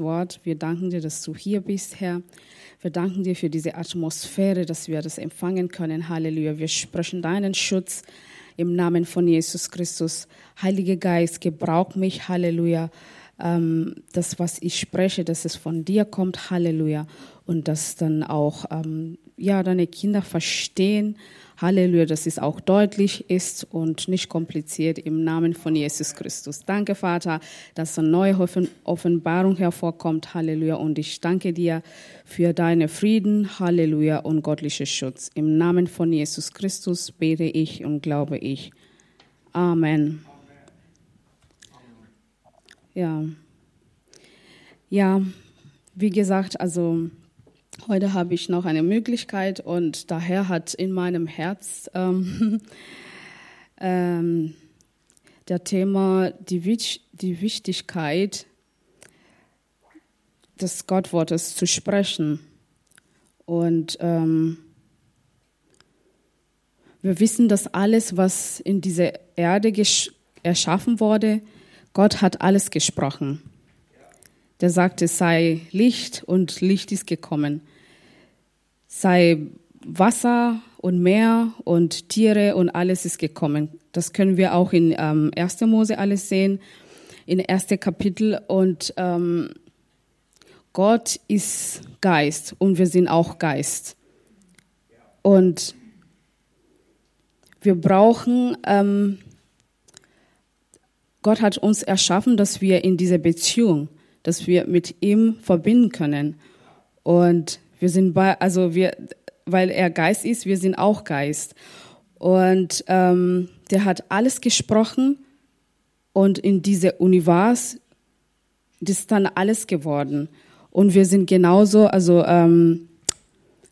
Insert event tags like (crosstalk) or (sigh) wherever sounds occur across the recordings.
Wort. Wir danken dir, dass du hier bist, Herr. Wir danken dir für diese Atmosphäre, dass wir das empfangen können. Halleluja. Wir sprechen deinen Schutz im Namen von Jesus Christus. Heiliger Geist, gebrauch mich. Halleluja. Ähm, das, was ich spreche, dass es von dir kommt. Halleluja. Und dass dann auch ähm, ja, deine Kinder verstehen, Halleluja, dass es auch deutlich ist und nicht kompliziert im Namen von Jesus Christus. Danke, Vater, dass eine neue Offenbarung hervorkommt. Halleluja. Und ich danke dir für deine Frieden. Halleluja und göttlichen Schutz. Im Namen von Jesus Christus bete ich und glaube ich. Amen. Ja. Ja, wie gesagt, also Heute habe ich noch eine Möglichkeit und daher hat in meinem Herz ähm, (laughs) ähm, der Thema die, die Wichtigkeit des Gottwortes zu sprechen. Und ähm, wir wissen, dass alles, was in dieser Erde erschaffen wurde, Gott hat alles gesprochen. Der sagte, sei Licht und Licht ist gekommen sei Wasser und Meer und Tiere und alles ist gekommen. Das können wir auch in ähm, 1. Mose alles sehen, in 1. Kapitel. Und ähm, Gott ist Geist und wir sind auch Geist. Und wir brauchen, ähm, Gott hat uns erschaffen, dass wir in dieser Beziehung, dass wir mit ihm verbinden können. Und wir sind bei, also wir, weil er Geist ist, wir sind auch Geist. Und ähm, der hat alles gesprochen und in diese Univers ist dann alles geworden. Und wir sind genauso, also ähm,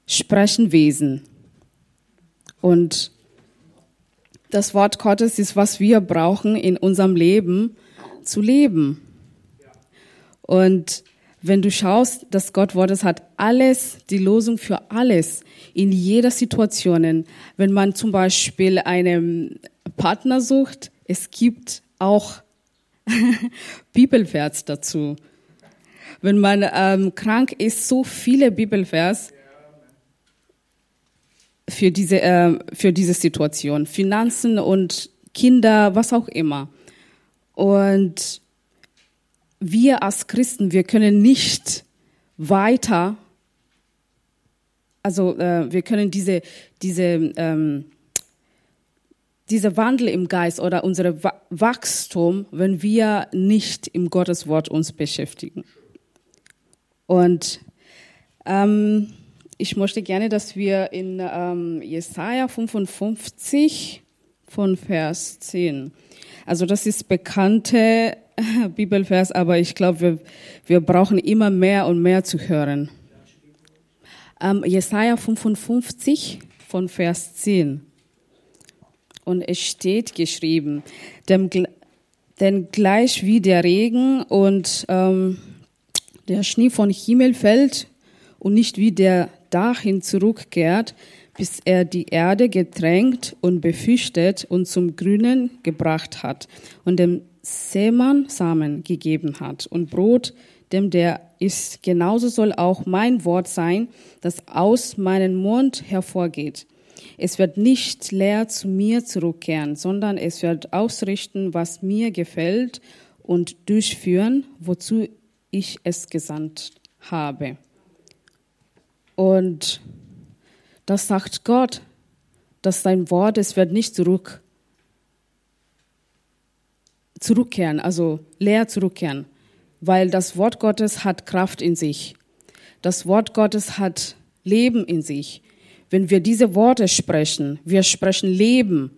Sprechenwesen. Und das Wort Gottes ist, was wir brauchen in unserem Leben zu leben. Und wenn du schaust, das Gott Wortes hat alles, die Losung für alles in jeder Situation. Wenn man zum Beispiel einen Partner sucht, es gibt auch (laughs) Bibelvers dazu. Wenn man ähm, krank ist, so viele Bibelvers für diese, äh, für diese Situation. Finanzen und Kinder, was auch immer. Und wir als Christen, wir können nicht weiter, also äh, wir können diese, diese, ähm, dieser Wandel im Geist oder unser Wachstum, wenn wir nicht im Gotteswort uns beschäftigen. Und ähm, ich möchte gerne, dass wir in ähm, Jesaja 55 von Vers 10, also das ist bekannte (laughs) Bibelvers, aber ich glaube, wir, wir brauchen immer mehr und mehr zu hören. Ähm, Jesaja 55 von Vers 10. Und es steht geschrieben, denn, denn gleich wie der Regen und ähm, der Schnee von Himmel fällt und nicht wie der dahin zurückkehrt, bis er die Erde getränkt und befürchtet und zum Grünen gebracht hat und dem Seemann Samen gegeben hat und Brot, dem der ist, genauso soll auch mein Wort sein, das aus meinem Mund hervorgeht. Es wird nicht leer zu mir zurückkehren, sondern es wird ausrichten, was mir gefällt und durchführen, wozu ich es gesandt habe. Und das sagt Gott, dass sein Wort, es wird nicht zurück zurückkehren, also leer zurückkehren, weil das Wort Gottes hat Kraft in sich. Das Wort Gottes hat Leben in sich. Wenn wir diese Worte sprechen, wir sprechen Leben,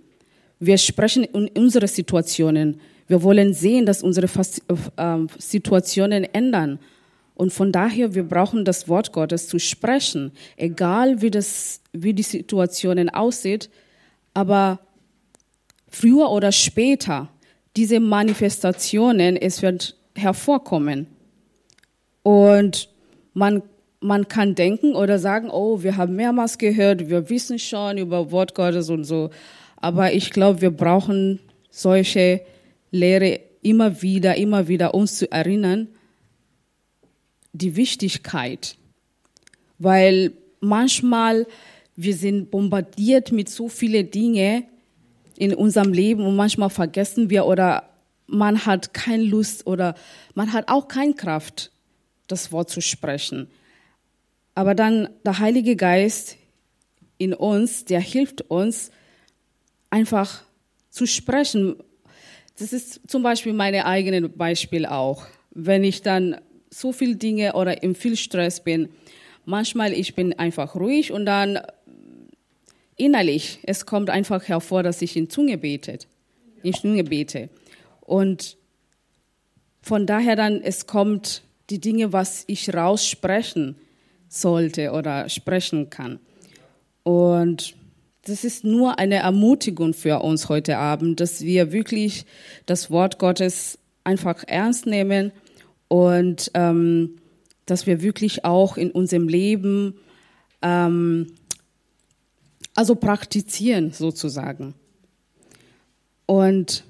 wir sprechen in unsere Situationen. Wir wollen sehen, dass unsere ähm, Situationen ändern. Und von daher, wir brauchen das Wort Gottes zu sprechen, egal wie, das, wie die Situationen aussieht. Aber früher oder später diese Manifestationen, es wird hervorkommen. Und man, man kann denken oder sagen, oh, wir haben mehrmals gehört, wir wissen schon über Wort Gottes und so. Aber ich glaube, wir brauchen solche Lehre immer wieder, immer wieder uns zu erinnern, die Wichtigkeit, weil manchmal wir sind bombardiert mit so vielen Dingen in unserem Leben und manchmal vergessen wir oder man hat keine Lust oder man hat auch keine Kraft, das Wort zu sprechen. Aber dann der Heilige Geist in uns, der hilft uns einfach zu sprechen. Das ist zum Beispiel meine eigene Beispiel auch. Wenn ich dann so viel Dinge oder im viel Stress bin, manchmal ich bin einfach ruhig und dann innerlich, es kommt einfach hervor, dass ich in Zunge betet, in Zunge bete. Und von daher dann, es kommt die Dinge, was ich raussprechen sollte oder sprechen kann. Und das ist nur eine Ermutigung für uns heute Abend, dass wir wirklich das Wort Gottes einfach ernst nehmen und ähm, dass wir wirklich auch in unserem Leben ähm, also praktizieren sozusagen. Und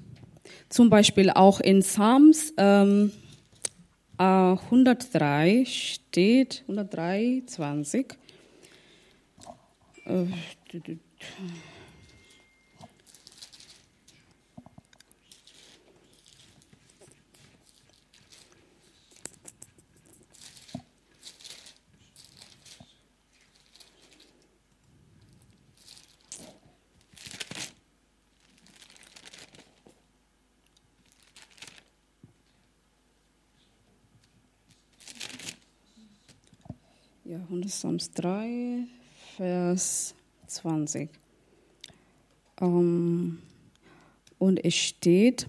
zum Beispiel auch in Psalms ähm, 103 steht, 103, 20. Äh, Ja, 100 Psalms 3, Vers 20. Um, und es steht,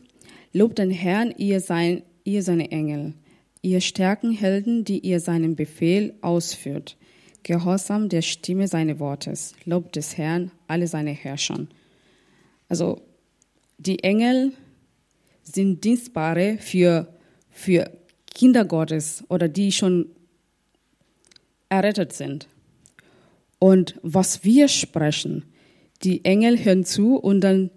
Lobt den Herrn, ihr, sein, ihr seine Engel, ihr starken Helden, die ihr seinen Befehl ausführt. Gehorsam der Stimme seines Wortes. Lobt des Herrn, alle seine Herrscher. Also, die Engel sind Dienstbare für, für Kinder Gottes oder die schon errettet sind. Und was wir sprechen, die Engel hören zu und dann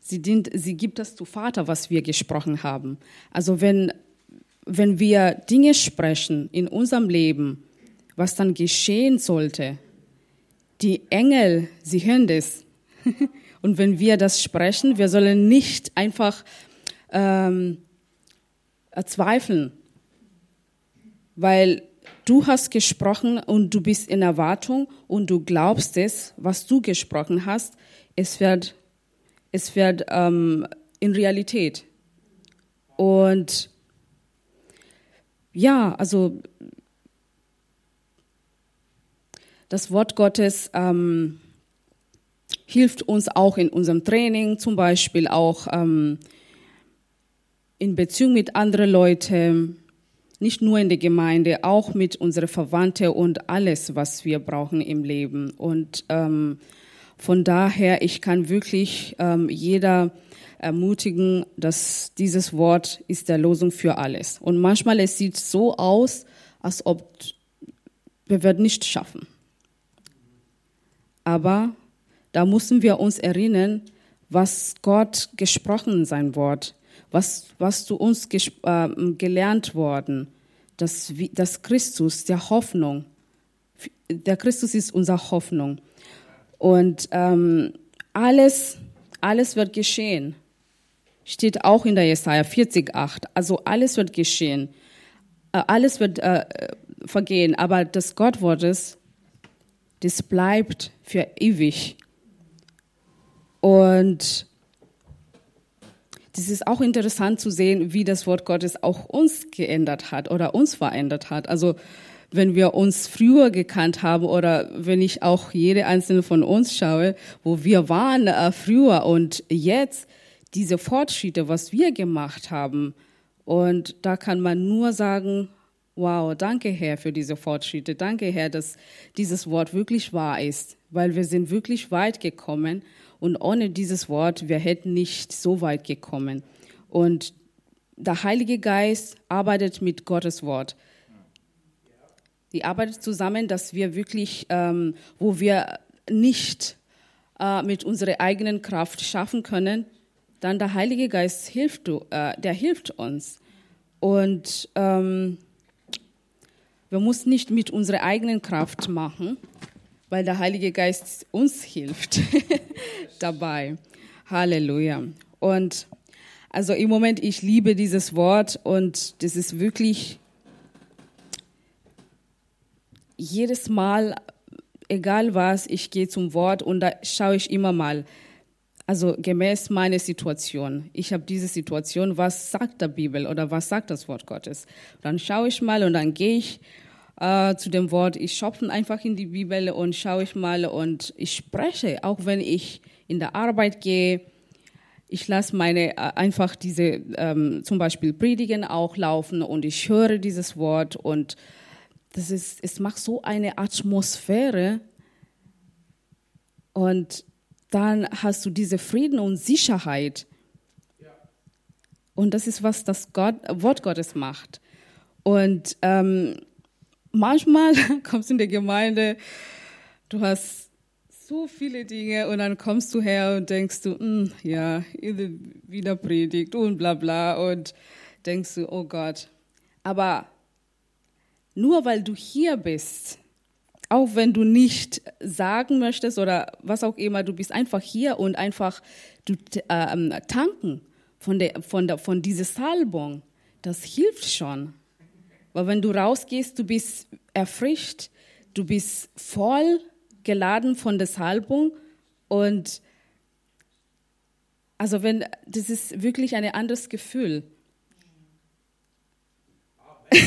sie, dient, sie gibt das zu Vater, was wir gesprochen haben. Also wenn, wenn wir Dinge sprechen in unserem Leben, was dann geschehen sollte, die Engel, sie hören das. (laughs) und wenn wir das sprechen, wir sollen nicht einfach ähm, zweifeln, weil du hast gesprochen und du bist in Erwartung und du glaubst es, was du gesprochen hast, es wird, es wird ähm, in Realität. Und ja, also das Wort Gottes ähm, hilft uns auch in unserem Training, zum Beispiel auch ähm, in Beziehung mit anderen Leuten nicht nur in der Gemeinde, auch mit unseren Verwandten und alles, was wir brauchen im Leben. Und ähm, von daher, ich kann wirklich ähm, jeder ermutigen, dass dieses Wort ist der Losung für alles. Und manchmal es sieht so aus, als ob wir werden nicht schaffen. Aber da müssen wir uns erinnern, was Gott gesprochen in sein Wort was, was zu uns äh, gelernt worden, dass, dass Christus der Hoffnung, der Christus ist unsere Hoffnung. Und ähm, alles, alles wird geschehen. Steht auch in der Jesaja 40,8. Also alles wird geschehen. Äh, alles wird äh, vergehen. Aber das Gottwortes, das bleibt für ewig. Und das ist auch interessant zu sehen, wie das Wort Gottes auch uns geändert hat oder uns verändert hat. Also wenn wir uns früher gekannt haben oder wenn ich auch jede einzelne von uns schaue, wo wir waren äh, früher und jetzt diese Fortschritte, was wir gemacht haben. Und da kann man nur sagen, wow, danke Herr für diese Fortschritte. Danke Herr, dass dieses Wort wirklich wahr ist, weil wir sind wirklich weit gekommen und ohne dieses Wort, wir hätten nicht so weit gekommen. Und der Heilige Geist arbeitet mit Gottes Wort. Die arbeitet zusammen, dass wir wirklich, ähm, wo wir nicht äh, mit unserer eigenen Kraft schaffen können, dann der Heilige Geist hilft, äh, der hilft uns. Und ähm, wir müssen nicht mit unserer eigenen Kraft machen, weil der Heilige Geist uns hilft (laughs) dabei. Halleluja. Und also im Moment, ich liebe dieses Wort und das ist wirklich jedes Mal, egal was, ich gehe zum Wort und da schaue ich immer mal, also gemäß meiner Situation. Ich habe diese Situation, was sagt der Bibel oder was sagt das Wort Gottes? Dann schaue ich mal und dann gehe ich äh, zu dem Wort, ich schopfe einfach in die Bibel und schaue ich mal und ich spreche, auch wenn ich in der Arbeit gehe. Ich lasse meine äh, einfach diese ähm, zum Beispiel Predigen auch laufen und ich höre dieses Wort und das ist, es macht so eine Atmosphäre und dann hast du diese Frieden und Sicherheit. Und das ist, was das Gott, Wort Gottes macht. Und ähm, manchmal (laughs) kommst du in der Gemeinde, du hast so viele Dinge und dann kommst du her und denkst du, hm, ja, wieder Predigt und bla bla und denkst du, oh Gott. Aber nur weil du hier bist, auch wenn du nicht sagen möchtest oder was auch immer, du bist einfach hier und einfach du, äh, tanken von, der, von, der, von dieser Salbung, das hilft schon. Weil wenn du rausgehst, du bist erfrischt, du bist voll geladen von der Salbung und also wenn das ist wirklich ein anderes Gefühl. (laughs)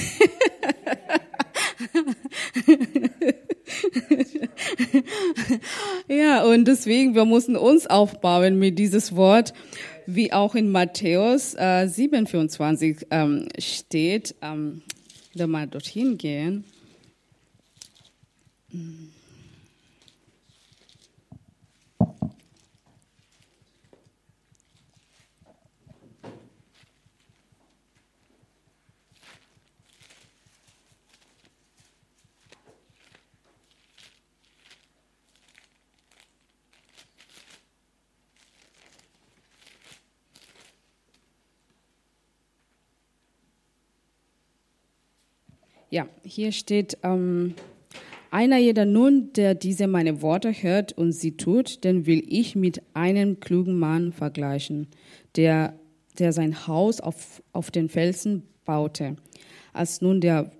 ja, und deswegen, wir müssen uns aufbauen mit dieses Wort, wie auch in Matthäus äh, 7,24 ähm, steht. Ähm, wieder mal dorthin gehen. Ja, hier steht, ähm, einer jeder nun, der diese meine Worte hört und sie tut, den will ich mit einem klugen Mann vergleichen, der, der sein Haus auf, auf den Felsen baute. Als nun der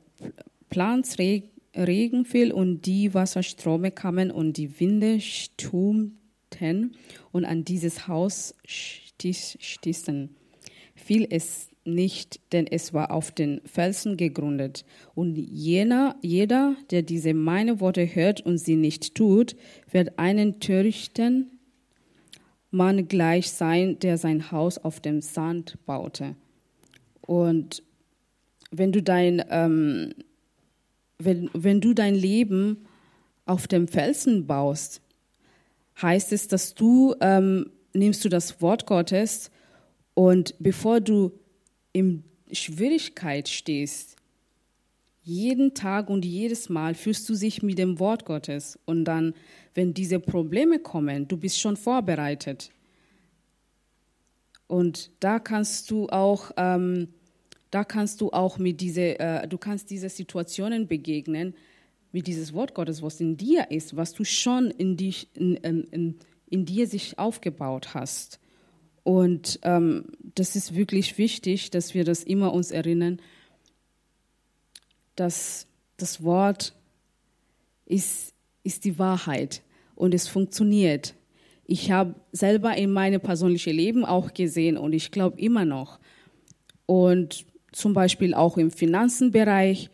Plansregen fiel und die Wasserströme kamen und die Winde stürmten und an dieses Haus stießen, fiel es nicht, denn es war auf den Felsen gegründet. Und jener, jeder, der diese meine Worte hört und sie nicht tut, wird einen törichten Mann gleich sein, der sein Haus auf dem Sand baute. Und wenn du dein, ähm, wenn, wenn du dein Leben auf dem Felsen baust, heißt es, dass du ähm, nimmst du das Wort Gottes und bevor du in Schwierigkeit stehst, jeden Tag und jedes Mal fühlst du dich mit dem Wort Gottes. Und dann, wenn diese Probleme kommen, du bist schon vorbereitet. Und da kannst du auch, ähm, da kannst du auch mit diese, äh, du kannst diese Situationen begegnen mit dieses Wort Gottes, was in dir ist, was du schon in, dich, in, in, in dir sich aufgebaut hast. Und ähm, das ist wirklich wichtig, dass wir das immer uns erinnern, dass das Wort ist, ist die Wahrheit und es funktioniert. Ich habe selber in meinem persönlichen Leben auch gesehen und ich glaube immer noch. Und zum Beispiel auch im Finanzenbereich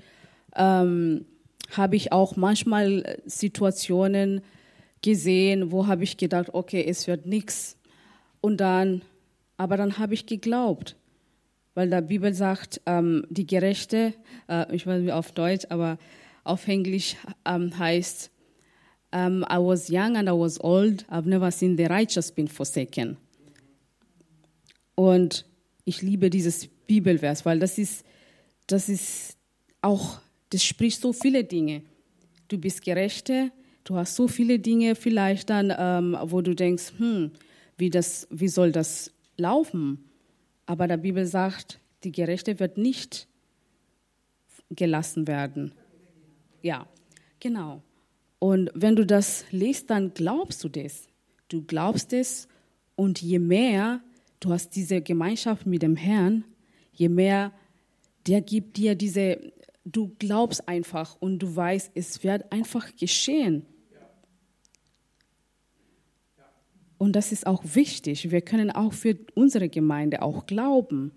ähm, habe ich auch manchmal Situationen gesehen, wo habe ich gedacht, okay, es wird nichts und dann, aber dann habe ich geglaubt, weil der Bibel sagt, ähm, die Gerechte, äh, ich weiß nicht auf Deutsch, aber auf Englisch ähm, heißt, um, I was young and I was old, I've never seen the righteous been forsaken. Und ich liebe dieses Bibelvers, weil das ist, das ist auch, das spricht so viele Dinge. Du bist Gerechte, du hast so viele Dinge vielleicht dann, ähm, wo du denkst, hm, wie, das, wie soll das laufen? Aber der Bibel sagt, die Gerechte wird nicht gelassen werden. Ja, genau. Und wenn du das liest, dann glaubst du das. Du glaubst es und je mehr du hast diese Gemeinschaft mit dem Herrn, je mehr der gibt dir diese, du glaubst einfach und du weißt, es wird einfach geschehen. Und das ist auch wichtig. Wir können auch für unsere Gemeinde auch glauben.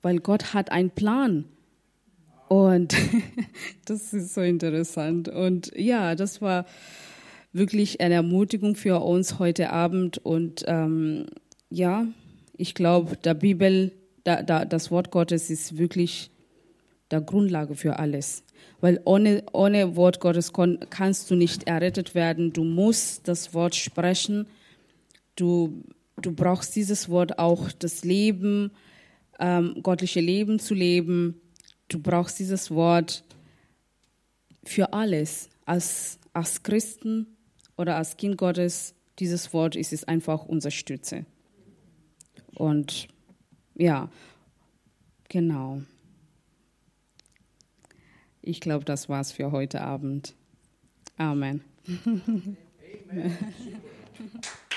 Weil Gott hat einen Plan. Und (laughs) das ist so interessant. Und ja, das war wirklich eine Ermutigung für uns heute Abend. Und ähm, ja, ich glaube, der Bibel, da, da, das Wort Gottes ist wirklich der Grundlage für alles. Weil ohne, ohne Wort Gottes kannst du nicht errettet werden. Du musst das Wort sprechen. Du, du brauchst dieses Wort auch, das Leben, ähm, gottliche Leben zu leben. Du brauchst dieses Wort für alles. Als, als Christen oder als Kind Gottes, dieses Wort ist es einfach unsere Stütze. Und ja, genau. Ich glaube, das war's für heute Abend. Amen. Amen. (laughs)